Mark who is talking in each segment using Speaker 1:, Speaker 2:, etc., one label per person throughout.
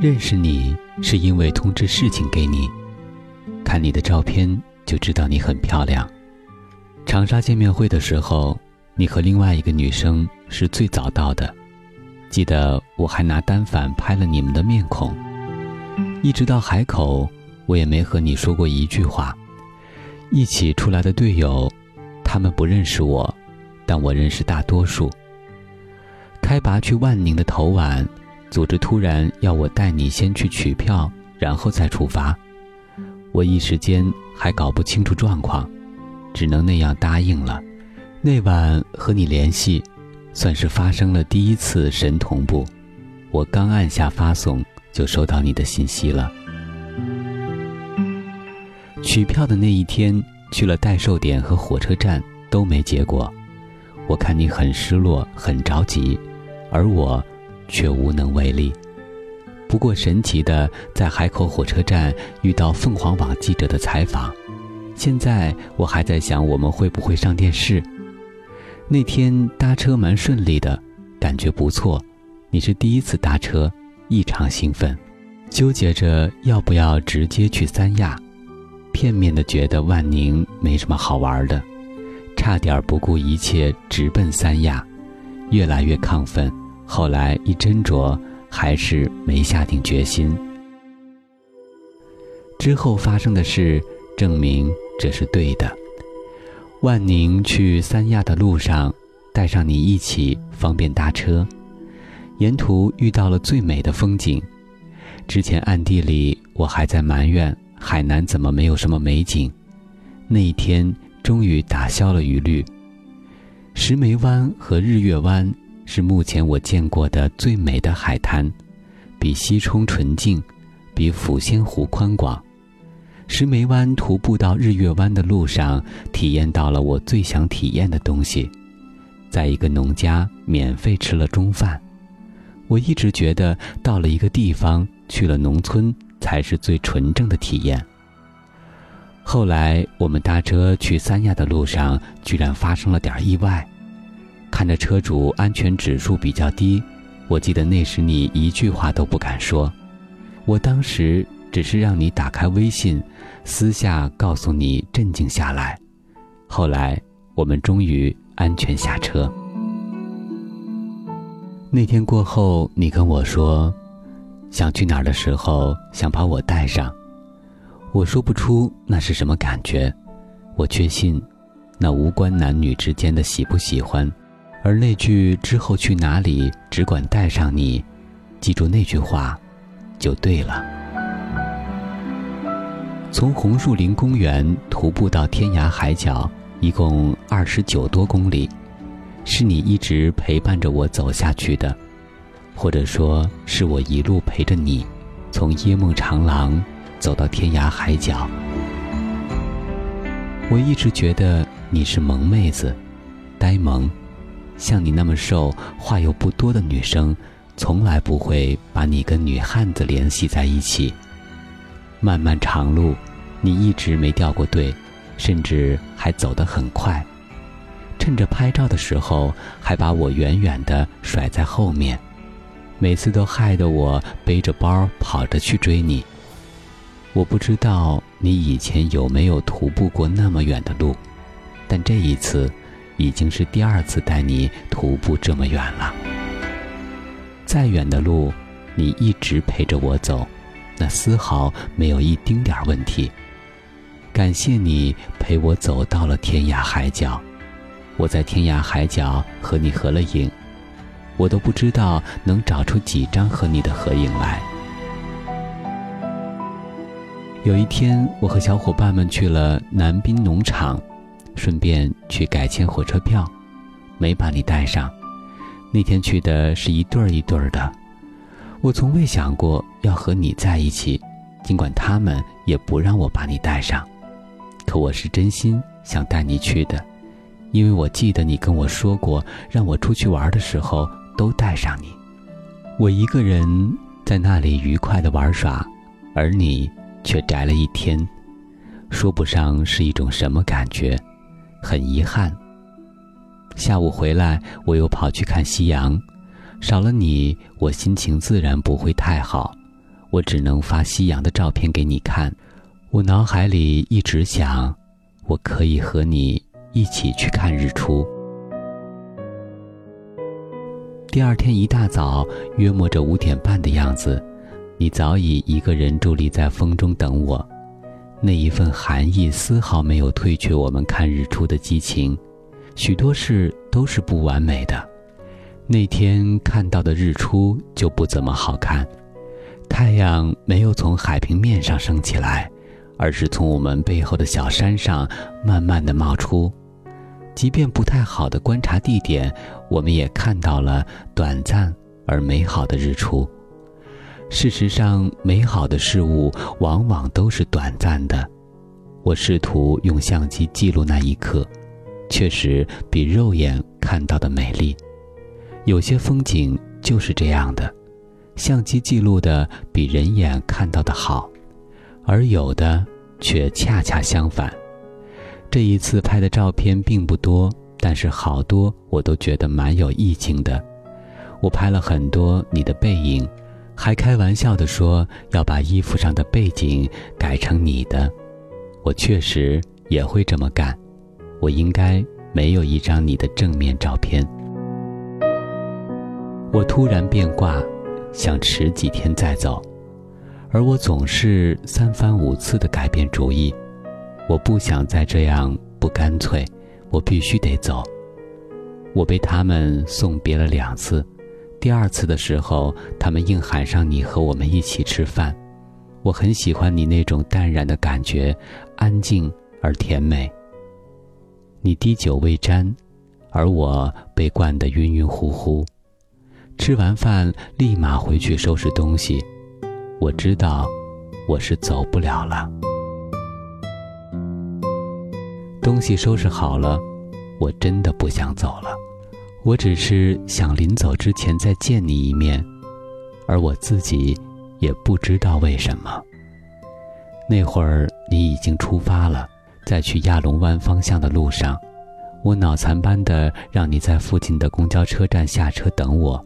Speaker 1: 认识你是因为通知事情给你，看你的照片就知道你很漂亮。长沙见面会的时候，你和另外一个女生是最早到的，记得我还拿单反拍了你们的面孔。一直到海口，我也没和你说过一句话。一起出来的队友，他们不认识我，但我认识大多数。开拔去万宁的头晚。组织突然要我带你先去取票，然后再出发，我一时间还搞不清楚状况，只能那样答应了。那晚和你联系，算是发生了第一次神同步。我刚按下发送，就收到你的信息了。取票的那一天，去了代售点和火车站都没结果，我看你很失落，很着急，而我。却无能为力。不过神奇的，在海口火车站遇到凤凰网记者的采访。现在我还在想，我们会不会上电视？那天搭车蛮顺利的，感觉不错。你是第一次搭车，异常兴奋，纠结着要不要直接去三亚，片面的觉得万宁没什么好玩的，差点不顾一切直奔三亚，越来越亢奋。后来一斟酌，还是没下定决心。之后发生的事证明这是对的。万宁去三亚的路上，带上你一起，方便搭车。沿途遇到了最美的风景。之前暗地里我还在埋怨海南怎么没有什么美景，那一天终于打消了疑虑。石梅湾和日月湾。是目前我见过的最美的海滩，比西冲纯净，比抚仙湖宽广。石梅湾徒步到日月湾的路上，体验到了我最想体验的东西，在一个农家免费吃了中饭。我一直觉得到了一个地方，去了农村才是最纯正的体验。后来我们搭车去三亚的路上，居然发生了点意外。看着车主安全指数比较低，我记得那时你一句话都不敢说。我当时只是让你打开微信，私下告诉你镇静下来。后来我们终于安全下车。那天过后，你跟我说，想去哪儿的时候想把我带上。我说不出那是什么感觉，我确信，那无关男女之间的喜不喜欢。而那句之后去哪里，只管带上你，记住那句话，就对了。从红树林公园徒步到天涯海角，一共二十九多公里，是你一直陪伴着我走下去的，或者说是我一路陪着你，从夜梦长廊走到天涯海角。我一直觉得你是萌妹子，呆萌。像你那么瘦、话又不多的女生，从来不会把你跟女汉子联系在一起。漫漫长路，你一直没掉过队，甚至还走得很快。趁着拍照的时候，还把我远远的甩在后面，每次都害得我背着包跑着去追你。我不知道你以前有没有徒步过那么远的路，但这一次。已经是第二次带你徒步这么远了。再远的路，你一直陪着我走，那丝毫没有一丁点问题。感谢你陪我走到了天涯海角，我在天涯海角和你合了影，我都不知道能找出几张和你的合影来。有一天，我和小伙伴们去了南滨农场。顺便去改签火车票，没把你带上。那天去的是一对儿一对儿的。我从未想过要和你在一起，尽管他们也不让我把你带上。可我是真心想带你去的，因为我记得你跟我说过，让我出去玩的时候都带上你。我一个人在那里愉快的玩耍，而你却宅了一天，说不上是一种什么感觉，很遗憾。下午回来，我又跑去看夕阳，少了你，我心情自然不会太好，我只能发夕阳的照片给你看。我脑海里一直想，我可以和你一起去看日出。第二天一大早，约莫着五点半的样子，你早已一个人伫立在风中等我。那一份寒意丝毫没有退却我们看日出的激情。许多事都是不完美的，那天看到的日出就不怎么好看，太阳没有从海平面上升起来。而是从我们背后的小山上慢慢的冒出，即便不太好的观察地点，我们也看到了短暂而美好的日出。事实上，美好的事物往往都是短暂的。我试图用相机记录那一刻，确实比肉眼看到的美丽。有些风景就是这样的，相机记录的比人眼看到的好。而有的却恰恰相反。这一次拍的照片并不多，但是好多我都觉得蛮有意境的。我拍了很多你的背影，还开玩笑的说要把衣服上的背景改成你的。我确实也会这么干。我应该没有一张你的正面照片。我突然变卦，想迟几天再走。而我总是三番五次的改变主意，我不想再这样不干脆，我必须得走。我被他们送别了两次，第二次的时候，他们硬喊上你和我们一起吃饭。我很喜欢你那种淡然的感觉，安静而甜美。你滴酒未沾，而我被灌得晕晕乎乎。吃完饭立马回去收拾东西。我知道，我是走不了了。东西收拾好了，我真的不想走了。我只是想临走之前再见你一面，而我自己也不知道为什么。那会儿你已经出发了，在去亚龙湾方向的路上，我脑残般的让你在附近的公交车站下车等我，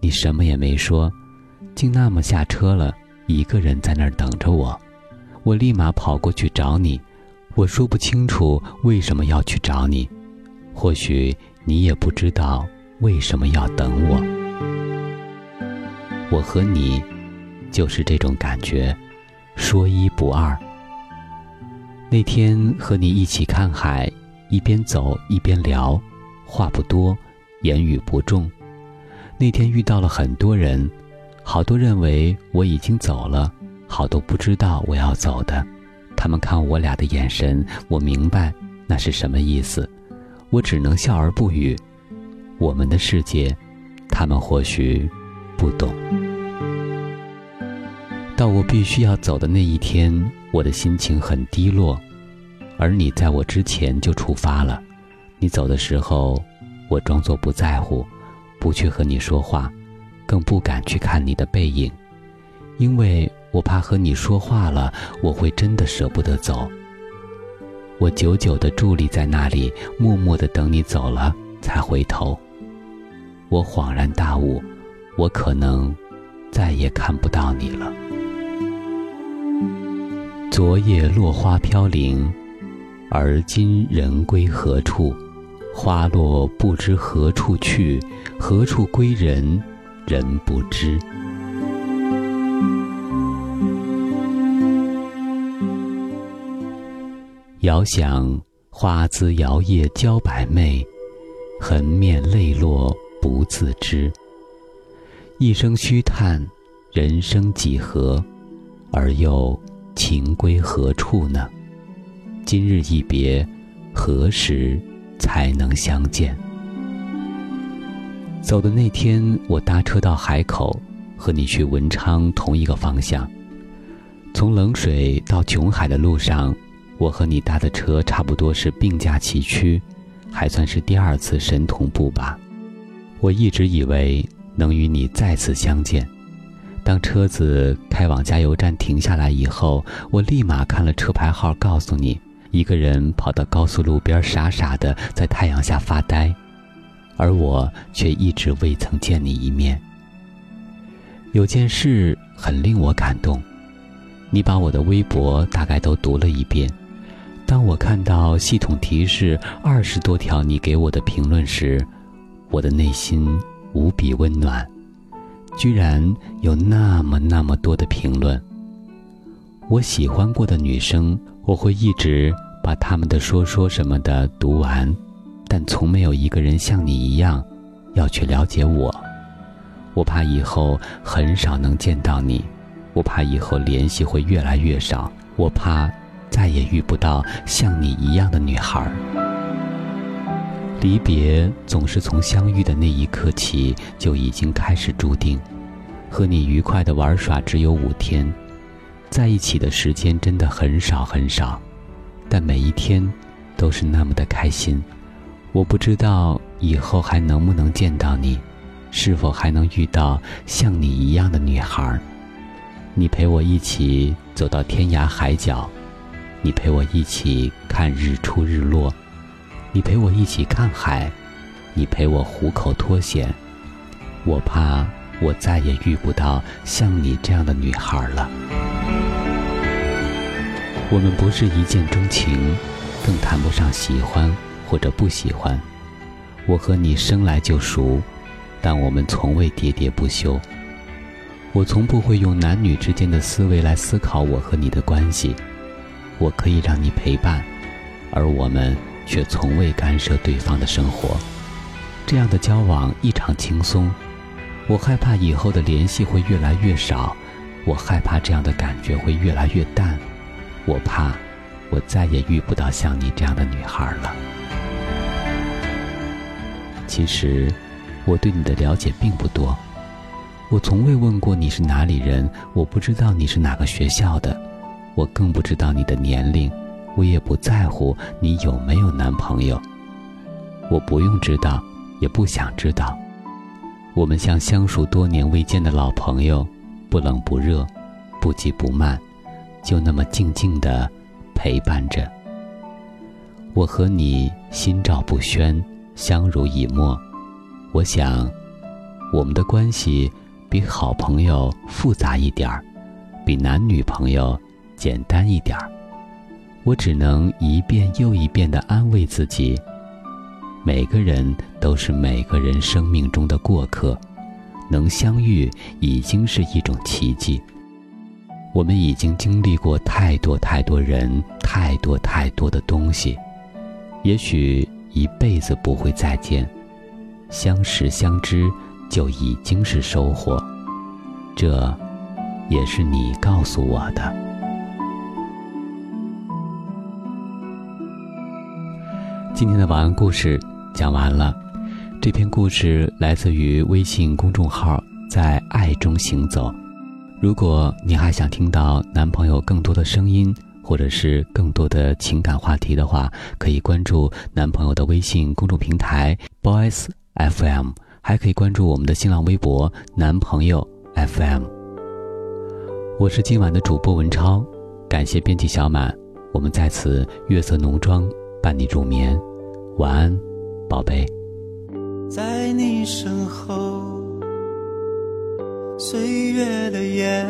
Speaker 1: 你什么也没说。竟那么下车了，一个人在那儿等着我，我立马跑过去找你。我说不清楚为什么要去找你，或许你也不知道为什么要等我。我和你，就是这种感觉，说一不二。那天和你一起看海，一边走一边聊，话不多，言语不重。那天遇到了很多人。好多认为我已经走了，好多不知道我要走的。他们看我俩的眼神，我明白那是什么意思。我只能笑而不语。我们的世界，他们或许不懂。到我必须要走的那一天，我的心情很低落，而你在我之前就出发了。你走的时候，我装作不在乎，不去和你说话。更不敢去看你的背影，因为我怕和你说话了，我会真的舍不得走。我久久地伫立在那里，默默地等你走了，才回头。我恍然大悟，我可能再也看不到你了。昨夜落花飘零，而今人归何处？花落不知何处去，何处归人？人不知，遥想花姿摇曳娇百媚，横面泪落不自知。一声虚叹，人生几何？而又情归何处呢？今日一别，何时才能相见？走的那天，我搭车到海口，和你去文昌同一个方向。从冷水到琼海的路上，我和你搭的车差不多是并驾齐驱，还算是第二次神同步吧。我一直以为能与你再次相见。当车子开往加油站停下来以后，我立马看了车牌号，告诉你，一个人跑到高速路边，傻傻的在太阳下发呆，而我却一直未曾见你一面。有件事很令我感动。你把我的微博大概都读了一遍，当我看到系统提示二十多条你给我的评论时，我的内心无比温暖。居然有那么那么多的评论。我喜欢过的女生，我会一直把他们的说说什么的读完，但从没有一个人像你一样，要去了解我。我怕以后很少能见到你。我怕以后联系会越来越少，我怕再也遇不到像你一样的女孩。离别总是从相遇的那一刻起就已经开始注定。和你愉快的玩耍只有五天，在一起的时间真的很少很少，但每一天都是那么的开心。我不知道以后还能不能见到你，是否还能遇到像你一样的女孩。你陪我一起走到天涯海角，你陪我一起看日出日落，你陪我一起看海，你陪我虎口脱险。我怕我再也遇不到像你这样的女孩了。我们不是一见钟情，更谈不上喜欢或者不喜欢。我和你生来就熟，但我们从未喋喋不休。我从不会用男女之间的思维来思考我和你的关系，我可以让你陪伴，而我们却从未干涉对方的生活。这样的交往异常轻松，我害怕以后的联系会越来越少，我害怕这样的感觉会越来越淡，我怕我再也遇不到像你这样的女孩了。其实，我对你的了解并不多。我从未问过你是哪里人，我不知道你是哪个学校的，我更不知道你的年龄，我也不在乎你有没有男朋友。我不用知道，也不想知道。我们像相熟多年未见的老朋友，不冷不热，不急不慢，就那么静静的陪伴着。我和你心照不宣，相濡以沫。我想，我们的关系。比好朋友复杂一点儿，比男女朋友简单一点儿。我只能一遍又一遍地安慰自己：每个人都是每个人生命中的过客，能相遇已经是一种奇迹。我们已经经历过太多太多人，太多太多的东西，也许一辈子不会再见，相识相知。就已经是收获，这也是你告诉我的。今天的晚安故事讲完了，这篇故事来自于微信公众号“在爱中行走”。如果你还想听到男朋友更多的声音，或者是更多的情感话题的话，可以关注男朋友的微信公众平台 “boys FM”。还可以关注我们的新浪微博“男朋友 FM”。我是今晚的主播文超，感谢编辑小满，我们在此月色浓妆伴你入眠，晚安，宝贝。
Speaker 2: 在你身后，岁月的眼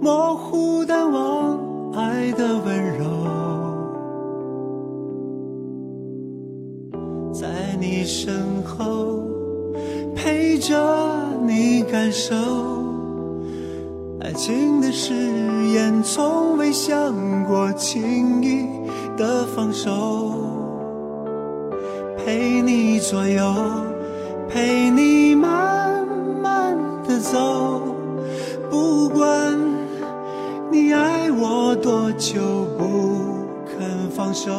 Speaker 2: 模糊淡忘爱的温柔。在你身后，陪着你感受情的誓言，从未想过轻易的放手。陪你左右，陪你慢慢的走，不管你爱我多久，不肯放手。